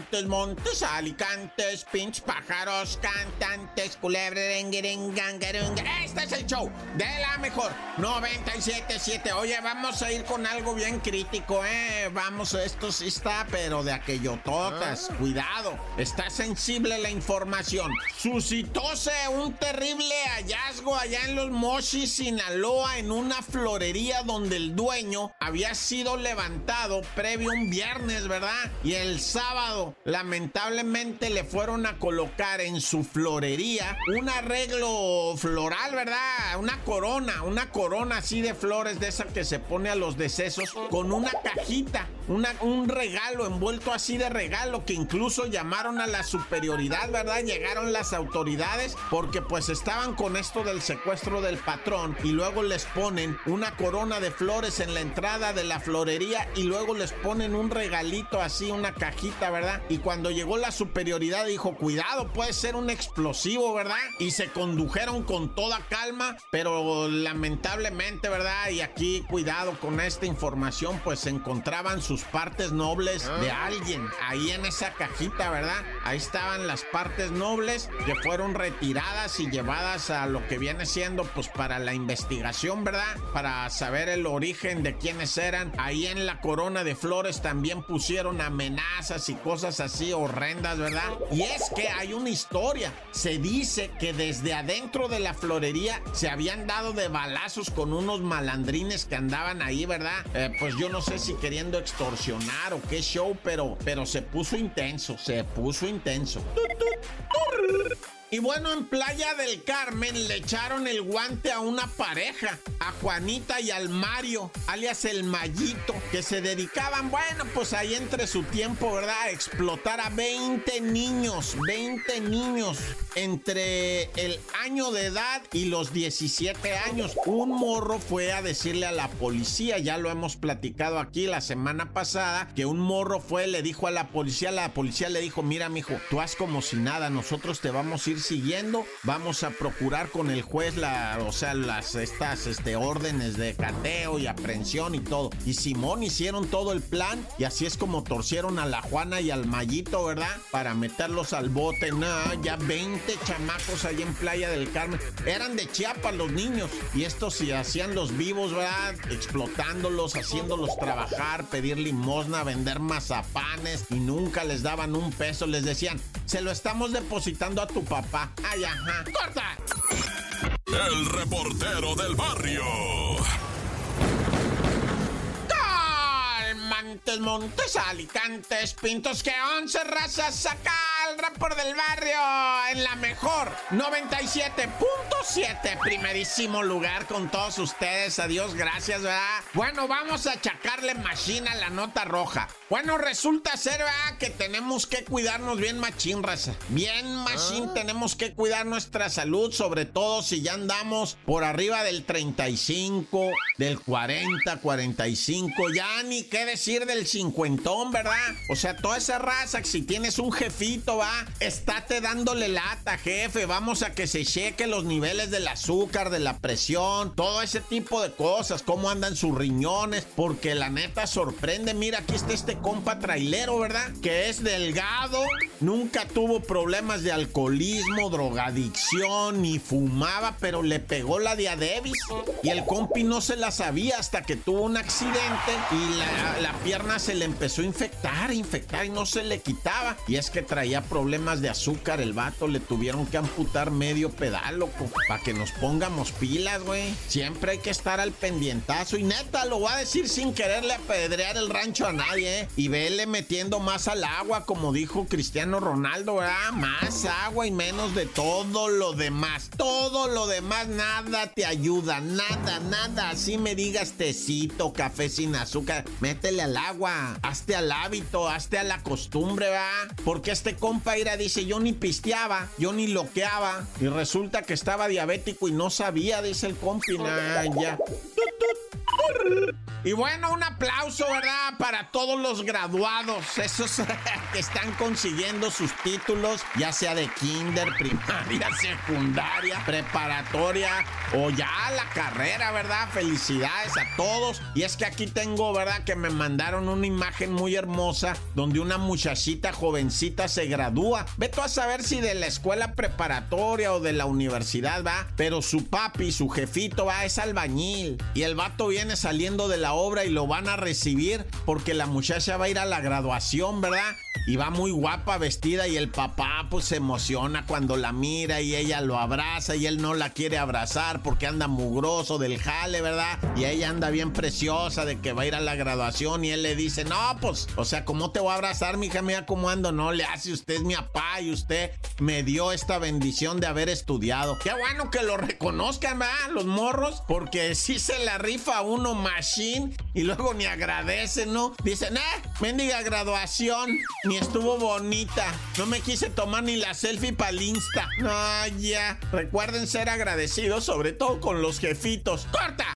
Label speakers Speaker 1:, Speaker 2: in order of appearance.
Speaker 1: Montes, montes, alicantes, pinch pájaros, cantantes, culebres, Este es el show de la mejor 97.7. Oye, vamos a ir con algo bien crítico, ¿eh? Vamos, esto sí está, pero de aquello totas. Ah. Cuidado, está sensible la información. Suscitóse un terrible hallazgo allá en los Mochis, Sinaloa, en una florería donde el dueño había sido levantado previo un viernes, ¿verdad? Y el sábado lamentablemente le fueron a colocar en su florería un arreglo floral, ¿verdad? Una corona, una corona así de flores de esa que se pone a los decesos con una cajita, un regalo envuelto así de regalo que incluso llamaron a la superioridad, ¿verdad? Llegaron las autoridades porque pues estaban con esto del secuestro del patrón y luego les ponen una corona de flores en la entrada de la florería y luego les ponen un regalito así, una cajita, ¿verdad? Y cuando llegó la superioridad dijo, cuidado, puede ser un explosivo, ¿verdad? Y se condujeron con toda calma, pero lamentablemente, ¿verdad? Y aquí, cuidado con esta información, pues se encontraban sus partes nobles de alguien ahí en esa cajita, ¿verdad? Ahí estaban las partes nobles que fueron retiradas y llevadas a lo que viene siendo, pues para la investigación, ¿verdad? Para saber el origen de quiénes eran. Ahí en la corona de flores también pusieron amenazas y cosas así horrendas, ¿verdad? Y es que hay una historia. Se dice que desde adentro de la florería se habían dado de balazos con unos malandrines que andaban ahí, ¿verdad? Eh, pues yo no sé si queriendo extorsionar o qué show, pero, pero se puso intenso, se puso intenso. Y bueno, en Playa del Carmen le echaron el guante a una pareja, a Juanita y al Mario, alias el Mayito, que se dedicaban, bueno, pues ahí entre su tiempo, ¿verdad? A explotar a 20 niños, 20 niños entre el año de edad y los 17 años. Un morro fue a decirle a la policía, ya lo hemos platicado aquí la semana pasada, que un morro fue, le dijo a la policía, la policía le dijo, mira, mijo, tú haz como si nada, nosotros te vamos a ir siguiendo. Vamos a procurar con el juez la, o sea, las estas este, órdenes de cateo y aprehensión y todo. Y Simón hicieron todo el plan y así es como torcieron a la Juana y al Mayito, ¿verdad? Para meterlos al bote. Nada, ya 20 chamacos ahí en Playa del Carmen. Eran de Chiapas los niños y estos se hacían los vivos, ¿verdad? Explotándolos, haciéndolos trabajar, pedir limosna, vender mazapanes y nunca les daban un peso. Les decían, se lo estamos depositando a tu papá. Ay, ajá. ¡Corta!
Speaker 2: El reportero del barrio.
Speaker 1: Montes, Montes, Alicantes, Pintos, que once razas saca el report del barrio en la mejor 97.7, primerísimo lugar con todos ustedes. Adiós, gracias, ¿verdad? Bueno, vamos a achacarle machina la nota roja. Bueno, resulta ser, ¿verdad? Que tenemos que cuidarnos bien machín, raza. Bien machín, ah. tenemos que cuidar nuestra salud, sobre todo si ya andamos por arriba del 35, del 40, 45, ya ni qué decir del cincuentón, ¿verdad? O sea, toda esa raza, si tienes un jefito, va, estate dándole lata, jefe, vamos a que se cheque los niveles del azúcar, de la presión, todo ese tipo de cosas, cómo andan sus riñones, porque la neta sorprende, mira, aquí está este compa trailero, ¿verdad? Que es delgado, nunca tuvo problemas de alcoholismo, drogadicción, ni fumaba, pero le pegó la diabetes. Y el compi no se la sabía hasta que tuvo un accidente y la, la pierna se le empezó a infectar, infectar y no se le quitaba. Y es que traía problemas de azúcar el vato, le tuvieron que amputar medio pedal, para que nos pongamos pilas, güey. Siempre hay que estar al pendientazo y neta, lo voy a decir sin quererle apedrear el rancho a nadie, ¿eh? Y vele metiendo más al agua, como dijo Cristiano Ronaldo, ¿verdad? Más agua y menos de todo lo demás. Todo lo demás, nada te ayuda, nada, nada. Así me digas tecito, café sin azúcar, métele al agua, hazte al hábito, hazte a la costumbre, ¿va? Porque este compa ira dice, yo ni pisteaba, yo ni loqueaba, y resulta que estaba diabético y no sabía, dice el compi, ya. Y bueno, un aplauso, ¿verdad? Para todos los graduados, esos que están consiguiendo sus títulos, ya sea de kinder, primaria, secundaria, preparatoria o ya la carrera, ¿verdad? Felicidades a todos. Y es que aquí tengo, ¿verdad? Que me mandaron una imagen muy hermosa donde una muchachita jovencita se gradúa. Veto a saber si de la escuela preparatoria o de la universidad va, pero su papi, su jefito va, es albañil. Y el vato viene saliendo de la obra y lo van a recibir porque la muchacha va a ir a la graduación, ¿verdad? Y va muy guapa vestida y el papá pues se emociona cuando la mira y ella lo abraza y él no la quiere abrazar porque anda mugroso del jale, ¿verdad? Y ella anda bien preciosa de que va a ir a la graduación y él le dice, no, pues, o sea, ¿cómo te voy a abrazar, mija mía? ¿Cómo ando? No, le hace usted es mi papá y usted me dio esta bendición de haber estudiado. Qué bueno que lo reconozcan, ¿verdad? Los morros, porque si se la rifa uno machine y luego ni agradece, ¿no? Dicen, eh, mendiga graduación, ni estuvo bonita. No me quise tomar ni la selfie para el Insta. No, ya. Recuerden ser agradecidos, sobre todo con los jefitos. ¡Corta!